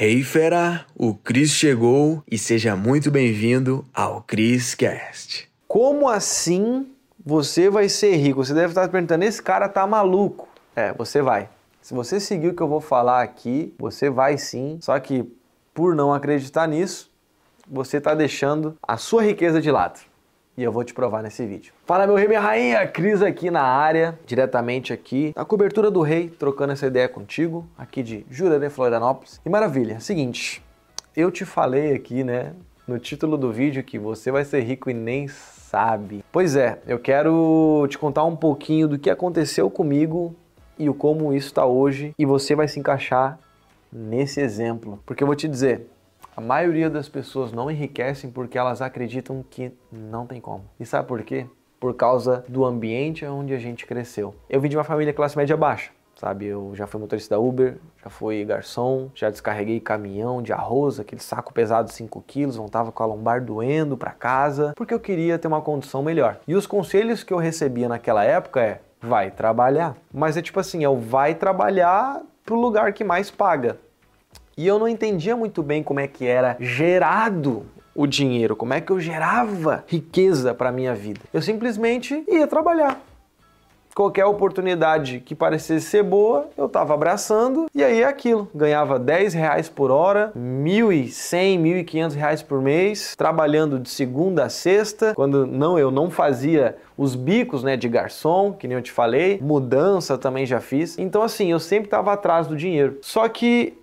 Hey fera, o Cris chegou e seja muito bem-vindo ao Cris Cast. Como assim você vai ser rico? Você deve estar perguntando, esse cara tá maluco. É, você vai. Se você seguir o que eu vou falar aqui, você vai sim. Só que por não acreditar nisso, você está deixando a sua riqueza de lado e eu vou te provar nesse vídeo. Fala meu rei, minha rainha, Cris aqui na área, diretamente aqui, na cobertura do rei, trocando essa ideia contigo, aqui de Jurerê, Florianópolis. E maravilha, seguinte, eu te falei aqui, né, no título do vídeo que você vai ser rico e nem sabe. Pois é, eu quero te contar um pouquinho do que aconteceu comigo e o como isso está hoje e você vai se encaixar nesse exemplo. Porque eu vou te dizer, a maioria das pessoas não enriquecem porque elas acreditam que não tem como. E sabe por quê? Por causa do ambiente onde a gente cresceu. Eu vim de uma família classe média baixa sabe? Eu já fui motorista da Uber, já fui garçom, já descarreguei caminhão de arroz, aquele saco pesado de 5 quilos, voltava com a lombar doendo para casa, porque eu queria ter uma condição melhor. E os conselhos que eu recebia naquela época é: vai trabalhar. Mas é tipo assim, é o vai trabalhar pro lugar que mais paga. E eu não entendia muito bem como é que era gerado o dinheiro, como é que eu gerava riqueza para minha vida. Eu simplesmente ia trabalhar. Qualquer oportunidade que parecesse ser boa, eu estava abraçando e aí é aquilo. Ganhava 10 reais por hora, 1.100, 1.500 reais por mês, trabalhando de segunda a sexta. Quando não, eu não fazia os bicos né, de garçom, que nem eu te falei, mudança também já fiz. Então, assim, eu sempre estava atrás do dinheiro. Só que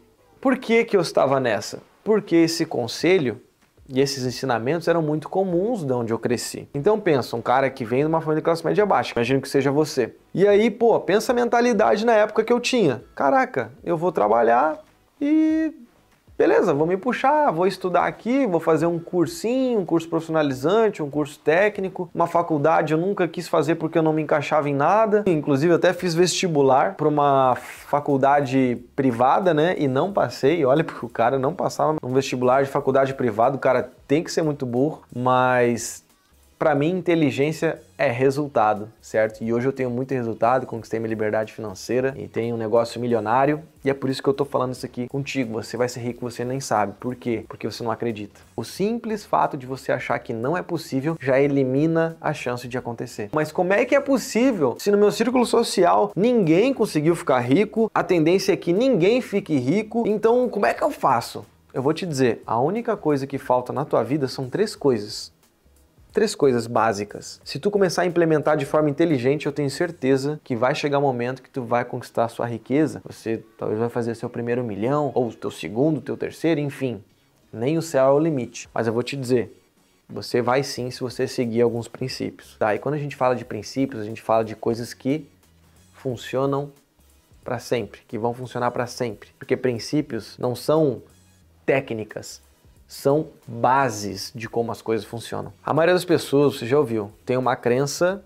por que, que eu estava nessa? Porque esse conselho e esses ensinamentos eram muito comuns de onde eu cresci. Então pensa, um cara que vem de uma família de classe média baixa, imagino que seja você. E aí, pô, pensa a mentalidade na época que eu tinha. Caraca, eu vou trabalhar e beleza, vou me puxar, vou estudar aqui, vou fazer um cursinho, um curso profissionalizante, um curso técnico, uma faculdade eu nunca quis fazer porque eu não me encaixava em nada. Inclusive até fiz vestibular para uma faculdade privada, né? E não passei. Olha, porque o cara não passava um vestibular de faculdade privada, o cara tem que ser muito burro, mas para mim, inteligência é resultado, certo? E hoje eu tenho muito resultado, conquistei minha liberdade financeira e tenho um negócio milionário. E é por isso que eu tô falando isso aqui contigo. Você vai ser rico, você nem sabe. Por quê? Porque você não acredita. O simples fato de você achar que não é possível já elimina a chance de acontecer. Mas como é que é possível se no meu círculo social ninguém conseguiu ficar rico? A tendência é que ninguém fique rico. Então, como é que eu faço? Eu vou te dizer, a única coisa que falta na tua vida são três coisas três coisas básicas. Se tu começar a implementar de forma inteligente, eu tenho certeza que vai chegar o um momento que tu vai conquistar a sua riqueza. Você talvez vai fazer seu primeiro milhão, ou teu segundo, teu terceiro, enfim. Nem o céu é o limite. Mas eu vou te dizer, você vai sim se você seguir alguns princípios. Tá? E quando a gente fala de princípios, a gente fala de coisas que funcionam para sempre, que vão funcionar para sempre. Porque princípios não são técnicas, são bases de como as coisas funcionam. A maioria das pessoas, você já ouviu, tem uma crença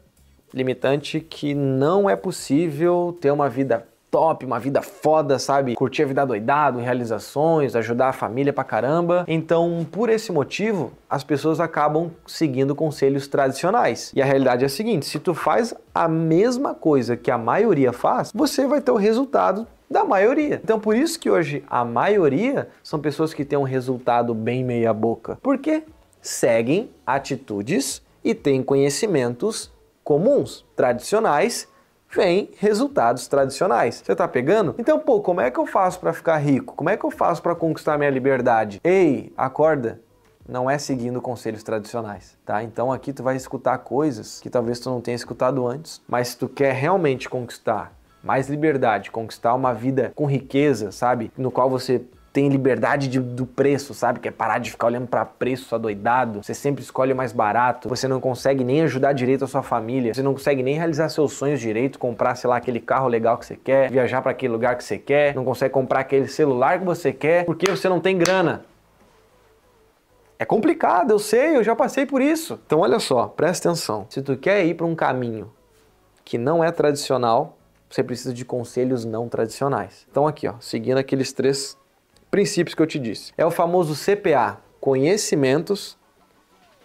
limitante que não é possível ter uma vida top, uma vida foda, sabe? Curtir a vida doidado, realizações, ajudar a família pra caramba. Então, por esse motivo, as pessoas acabam seguindo conselhos tradicionais. E a realidade é a seguinte: se tu faz a mesma coisa que a maioria faz, você vai ter o resultado da maioria. Então por isso que hoje a maioria são pessoas que têm um resultado bem meia boca. Porque seguem atitudes e têm conhecimentos comuns, tradicionais, vem resultados tradicionais. Você tá pegando? Então, pô, como é que eu faço para ficar rico? Como é que eu faço para conquistar minha liberdade? Ei, acorda. Não é seguindo conselhos tradicionais, tá? Então aqui tu vai escutar coisas que talvez tu não tenha escutado antes, mas se tu quer realmente conquistar mais liberdade, conquistar uma vida com riqueza, sabe? No qual você tem liberdade de, do preço, sabe? Que é parar de ficar olhando para preço só doidado. Você sempre escolhe o mais barato. Você não consegue nem ajudar direito a sua família. Você não consegue nem realizar seus sonhos direito, comprar, sei lá, aquele carro legal que você quer, viajar para aquele lugar que você quer. Não consegue comprar aquele celular que você quer porque você não tem grana. É complicado, eu sei, eu já passei por isso. Então olha só, presta atenção. Se tu quer ir para um caminho que não é tradicional, você precisa de conselhos não tradicionais. Então aqui, ó, seguindo aqueles três princípios que eu te disse. É o famoso CPA, conhecimentos,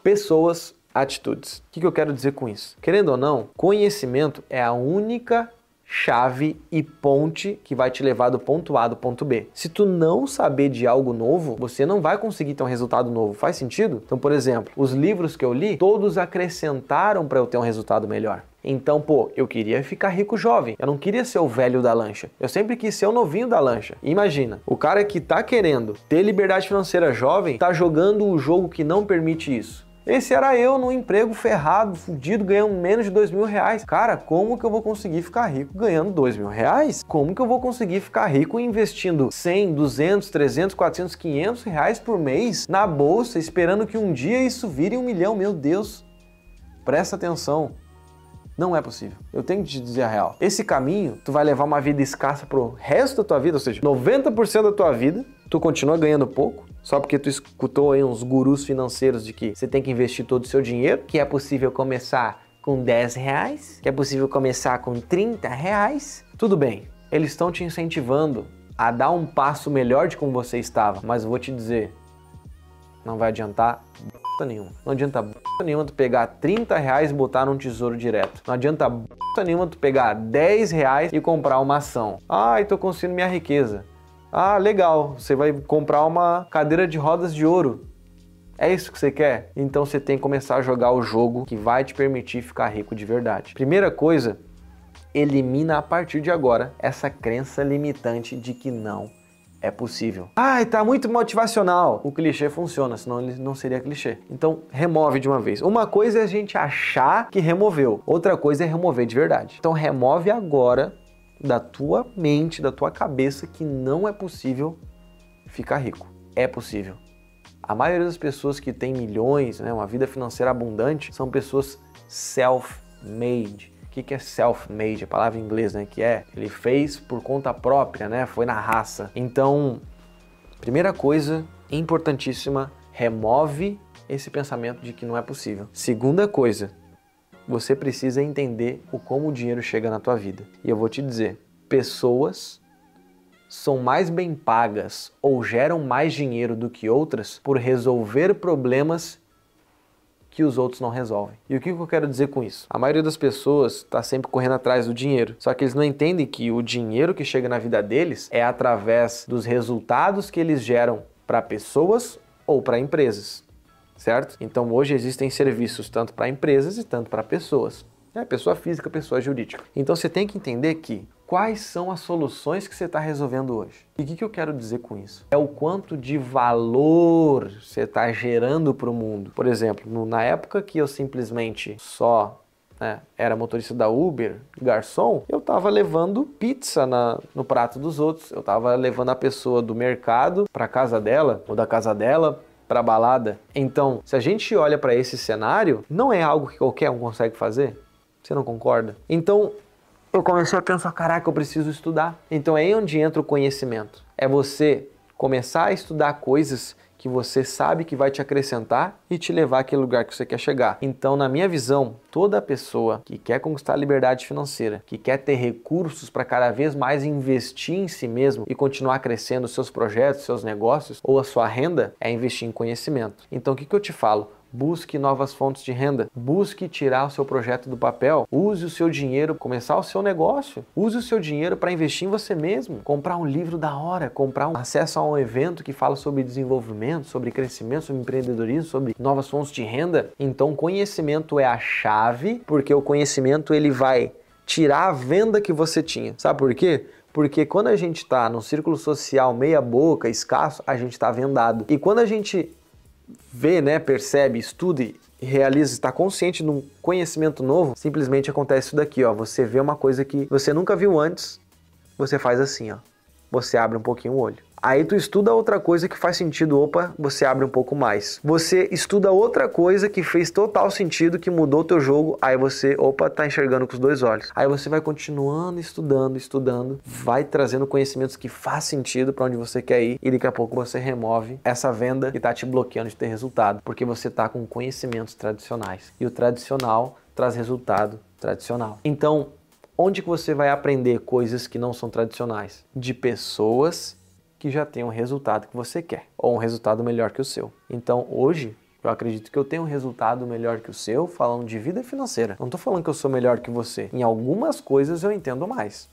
pessoas, atitudes. O que eu quero dizer com isso? Querendo ou não, conhecimento é a única chave e ponte que vai te levar do ponto A do ponto B. Se tu não saber de algo novo, você não vai conseguir ter um resultado novo. Faz sentido? Então, por exemplo, os livros que eu li, todos acrescentaram para eu ter um resultado melhor. Então, pô, eu queria ficar rico jovem. Eu não queria ser o velho da lancha. Eu sempre quis ser o novinho da lancha. Imagina, o cara que tá querendo ter liberdade financeira jovem tá jogando o jogo que não permite isso. Esse era eu num emprego ferrado, fudido, ganhando menos de dois mil reais. Cara, como que eu vou conseguir ficar rico ganhando dois mil reais? Como que eu vou conseguir ficar rico investindo 100, 200, 300, 400, 500 reais por mês na bolsa, esperando que um dia isso vire um milhão? Meu Deus! Presta atenção. Não é possível. Eu tenho que te dizer a real. Esse caminho, tu vai levar uma vida escassa pro resto da tua vida, ou seja, 90% da tua vida, tu continua ganhando pouco, só porque tu escutou aí uns gurus financeiros de que você tem que investir todo o seu dinheiro, que é possível começar com 10 reais, que é possível começar com 30 reais. Tudo bem, eles estão te incentivando a dar um passo melhor de como você estava, mas vou te dizer, não vai adiantar nenhuma. Não adianta nenhuma tu pegar 30 reais e botar num tesouro direto. Não adianta nenhuma tu pegar 10 reais e comprar uma ação. Ai, tô conseguindo minha riqueza. Ah, legal, você vai comprar uma cadeira de rodas de ouro. É isso que você quer? Então você tem que começar a jogar o jogo que vai te permitir ficar rico de verdade. Primeira coisa, elimina a partir de agora essa crença limitante de que não é possível. Ai, tá muito motivacional. O clichê funciona, senão ele não seria clichê. Então, remove de uma vez. Uma coisa é a gente achar que removeu, outra coisa é remover de verdade. Então, remove agora da tua mente, da tua cabeça que não é possível ficar rico. É possível. A maioria das pessoas que tem milhões, né, uma vida financeira abundante, são pessoas self-made. O que, que é self-made? A palavra em inglês, né? Que é ele fez por conta própria, né? Foi na raça. Então, primeira coisa importantíssima, remove esse pensamento de que não é possível. Segunda coisa, você precisa entender o como o dinheiro chega na tua vida. E eu vou te dizer, pessoas são mais bem pagas ou geram mais dinheiro do que outras por resolver problemas que os outros não resolvem. E o que eu quero dizer com isso? A maioria das pessoas está sempre correndo atrás do dinheiro, só que eles não entendem que o dinheiro que chega na vida deles é através dos resultados que eles geram para pessoas ou para empresas certo? Então hoje existem serviços tanto para empresas e tanto para pessoas. É, pessoa física, pessoa jurídica. Então você tem que entender que quais são as soluções que você está resolvendo hoje. E o que, que eu quero dizer com isso? É o quanto de valor você está gerando para o mundo. Por exemplo, no, na época que eu simplesmente só né, era motorista da Uber, garçom, eu estava levando pizza na, no prato dos outros. Eu estava levando a pessoa do mercado para casa dela ou da casa dela para balada. Então, se a gente olha para esse cenário, não é algo que qualquer um consegue fazer. Você não concorda? Então, eu comecei a pensar, caraca, eu preciso estudar. Então é aí onde entra o conhecimento. É você começar a estudar coisas que você sabe que vai te acrescentar e te levar àquele lugar que você quer chegar. Então, na minha visão, toda pessoa que quer conquistar a liberdade financeira, que quer ter recursos para cada vez mais investir em si mesmo e continuar crescendo seus projetos, seus negócios ou a sua renda, é investir em conhecimento. Então, o que, que eu te falo? Busque novas fontes de renda, busque tirar o seu projeto do papel, use o seu dinheiro, começar o seu negócio, use o seu dinheiro para investir em você mesmo, comprar um livro da hora, comprar um acesso a um evento que fala sobre desenvolvimento, sobre crescimento, sobre empreendedorismo, sobre novas fontes de renda. Então, conhecimento é a chave, porque o conhecimento ele vai tirar a venda que você tinha. Sabe por quê? Porque quando a gente está num círculo social meia boca, escasso, a gente está vendado. E quando a gente vê, né, percebe, estuda e realiza, está consciente de um conhecimento novo, simplesmente acontece isso daqui, ó. Você vê uma coisa que você nunca viu antes, você faz assim, ó. Você abre um pouquinho o olho. Aí tu estuda outra coisa que faz sentido, opa, você abre um pouco mais. Você estuda outra coisa que fez total sentido, que mudou o teu jogo, aí você, opa, tá enxergando com os dois olhos. Aí você vai continuando estudando, estudando, vai trazendo conhecimentos que faz sentido para onde você quer ir e daqui a pouco você remove essa venda que tá te bloqueando de ter resultado, porque você tá com conhecimentos tradicionais. E o tradicional traz resultado tradicional. Então, onde que você vai aprender coisas que não são tradicionais? De pessoas que já tem um resultado que você quer, ou um resultado melhor que o seu. Então, hoje, Eu acredito que eu tenho um resultado melhor que o seu falando de vida financeira. Não estou falando que eu sou melhor que você. Em algumas coisas eu entendo mais.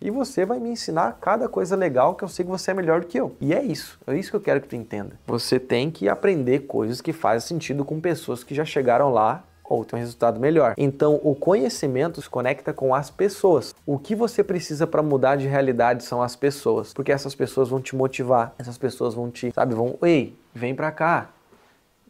E você vai me ensinar cada coisa legal que eu sei que você é melhor do que eu. E é isso. É isso que eu quero que tu entenda. Você tem que aprender coisas que fazem sentido com pessoas que já chegaram lá ou tem um resultado melhor. Então, o conhecimento se conecta com as pessoas. O que você precisa para mudar de realidade são as pessoas, porque essas pessoas vão te motivar, essas pessoas vão te, sabe, vão, ei, vem para cá,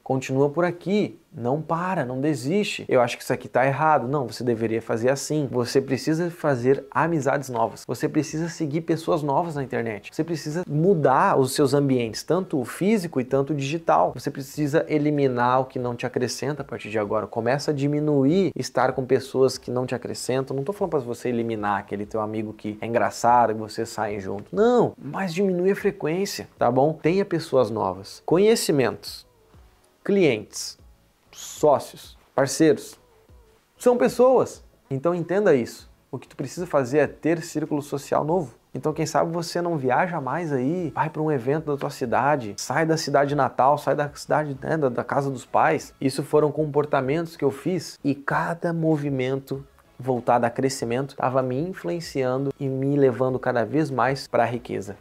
continua por aqui, não para, não desiste. Eu acho que isso aqui está errado. Não, você deveria fazer assim. Você precisa fazer amizades novas. Você precisa seguir pessoas novas na internet. Você precisa mudar os seus ambientes, tanto o físico e tanto o digital. Você precisa eliminar o que não te acrescenta a partir de agora. Começa a diminuir estar com pessoas que não te acrescentam. Não estou falando para você eliminar aquele teu amigo que é engraçado, que você saem junto. Não, mas diminui a frequência, tá bom? Tenha pessoas novas. Conhecimentos clientes, sócios, parceiros. São pessoas. Então entenda isso. O que tu precisa fazer é ter círculo social novo. Então, quem sabe você não viaja mais aí, vai para um evento da tua cidade, sai da cidade natal, sai da cidade né, da, da casa dos pais. Isso foram comportamentos que eu fiz e cada movimento voltado a crescimento estava me influenciando e me levando cada vez mais para a riqueza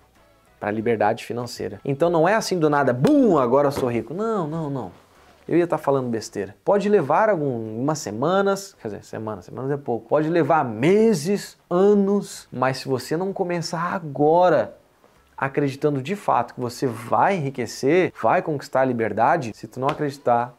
para a liberdade financeira. Então não é assim do nada, bum, agora sou rico. Não, não, não. Eu ia estar tá falando besteira. Pode levar algumas semanas, quer dizer, semanas, semanas é pouco. Pode levar meses, anos, mas se você não começar agora acreditando de fato que você vai enriquecer, vai conquistar a liberdade, se tu não acreditar,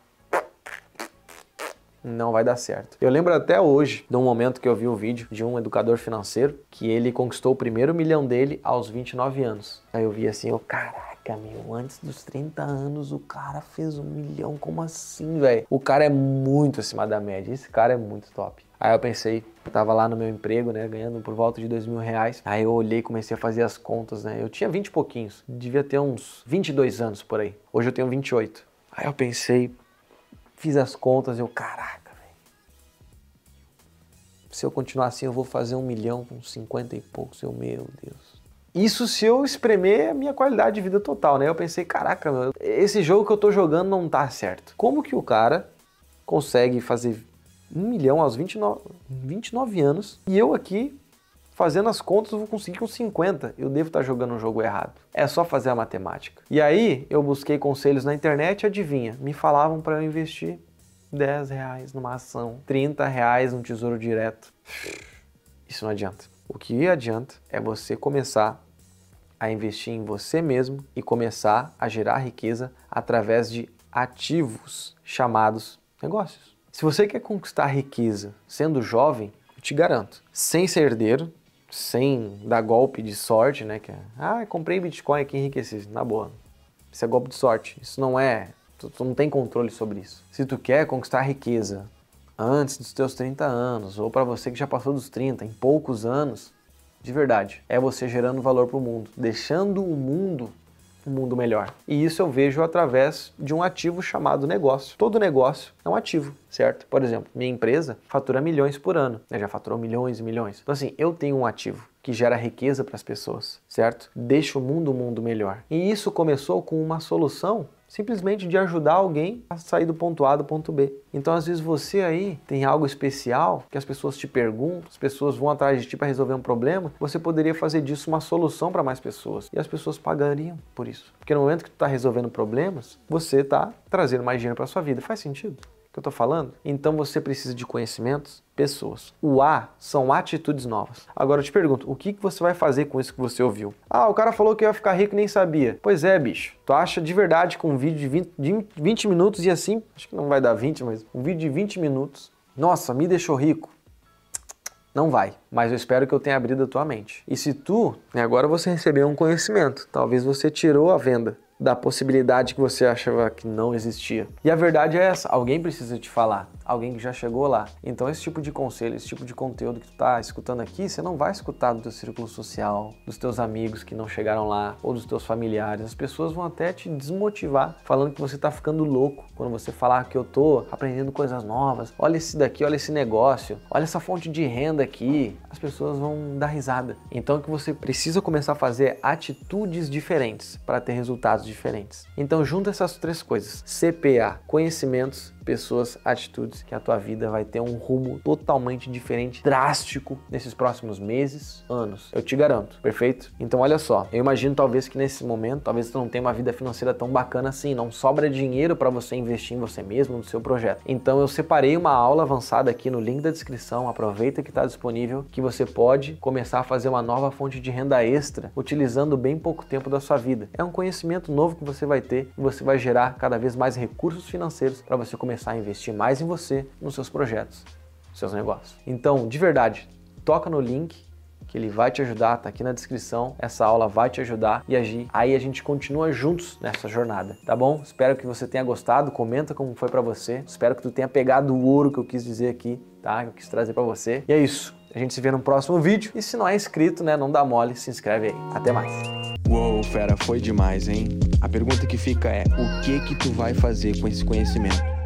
não vai dar certo. Eu lembro até hoje de um momento que eu vi um vídeo de um educador financeiro que ele conquistou o primeiro milhão dele aos 29 anos. Aí eu vi assim, eu, caraca, meu, antes dos 30 anos o cara fez um milhão, como assim, velho? O cara é muito acima da média, esse cara é muito top. Aí eu pensei, tava lá no meu emprego, né, ganhando por volta de dois mil reais. Aí eu olhei comecei a fazer as contas, né? Eu tinha 20 e pouquinhos, devia ter uns 22 anos por aí. Hoje eu tenho 28. Aí eu pensei, Fiz as contas, eu, caraca, velho. Se eu continuar assim, eu vou fazer um milhão com 50 e poucos. Eu, meu Deus. Isso se eu espremer a minha qualidade de vida total, né? Eu pensei, caraca, meu, esse jogo que eu tô jogando não tá certo. Como que o cara consegue fazer um milhão aos 29, 29 anos e eu aqui fazendo as contas, eu vou conseguir com 50. Eu devo estar jogando um jogo errado. É só fazer a matemática. E aí eu busquei conselhos na internet adivinha, me falavam para eu investir 10 reais numa ação, 30 reais num tesouro direto. Isso não adianta. O que adianta é você começar a investir em você mesmo e começar a gerar riqueza através de ativos chamados negócios. Se você quer conquistar riqueza sendo jovem, eu te garanto, sem ser herdeiro, sem dar golpe de sorte, né? Que é, ah, comprei Bitcoin aqui enriqueci. Na boa. Isso é golpe de sorte. Isso não é. Tu, tu, não tem controle sobre isso. Se tu quer conquistar riqueza antes dos teus 30 anos, ou para você que já passou dos 30, em poucos anos, de verdade, é você gerando valor para o mundo, deixando o mundo um mundo melhor. E isso eu vejo através de um ativo chamado negócio. Todo negócio é um ativo, certo? Por exemplo, minha empresa fatura milhões por ano, né? já faturou milhões e milhões. Então, assim, eu tenho um ativo que gera riqueza para as pessoas, certo? Deixa o mundo um mundo melhor. E isso começou com uma solução simplesmente de ajudar alguém a sair do ponto A do ponto B. Então, às vezes você aí tem algo especial que as pessoas te perguntam, as pessoas vão atrás de ti para resolver um problema, você poderia fazer disso uma solução para mais pessoas e as pessoas pagariam por isso. Porque no momento que tu está resolvendo problemas, você está trazendo mais dinheiro para sua vida. Faz sentido? Que eu estou falando? Então você precisa de conhecimentos, pessoas. O A são atitudes novas. Agora eu te pergunto, o que, que você vai fazer com isso que você ouviu? Ah, o cara falou que ia ficar rico e nem sabia. Pois é, bicho. Tu acha de verdade que um vídeo de 20, de 20 minutos e assim, acho que não vai dar 20, mas um vídeo de 20 minutos, nossa, me deixou rico. Não vai, mas eu espero que eu tenha abrido a tua mente. E se tu, né, agora você recebeu um conhecimento, talvez você tirou a venda, da possibilidade que você achava que não existia. E a verdade é essa, alguém precisa te falar, alguém que já chegou lá. Então esse tipo de conselho, esse tipo de conteúdo que tu tá escutando aqui, você não vai escutar do teu círculo social, dos teus amigos que não chegaram lá, ou dos teus familiares. As pessoas vão até te desmotivar, falando que você tá ficando louco quando você falar que eu tô aprendendo coisas novas. Olha esse daqui, olha esse negócio, olha essa fonte de renda aqui. As pessoas vão dar risada. Então o que você precisa começar a fazer atitudes diferentes para ter resultados diferentes. Então junta essas três coisas: CPA, conhecimentos, pessoas, atitudes, que a tua vida vai ter um rumo totalmente diferente, drástico nesses próximos meses, anos. Eu te garanto, perfeito? Então olha só, eu imagino talvez que nesse momento, talvez tu não tenha uma vida financeira tão bacana assim, não sobra dinheiro para você investir em você mesmo, no seu projeto. Então eu separei uma aula avançada aqui no link da descrição, aproveita que está disponível, que você pode começar a fazer uma nova fonte de renda extra utilizando bem pouco tempo da sua vida. É um conhecimento novo que você vai ter e você vai gerar cada vez mais recursos financeiros para você começar a investir mais em você, nos seus projetos, nos seus negócios. Então, de verdade, toca no link que ele vai te ajudar, tá aqui na descrição. Essa aula vai te ajudar e agir. Aí a gente continua juntos nessa jornada, tá bom? Espero que você tenha gostado, comenta como foi para você. Espero que tu tenha pegado o ouro que eu quis dizer aqui, tá? Que eu quis trazer para você. E é isso. A gente se vê no próximo vídeo. E se não é inscrito, né, não dá mole, se inscreve aí. Até mais. Uou, fera, foi demais, hein? A pergunta que fica é: o que que tu vai fazer com esse conhecimento?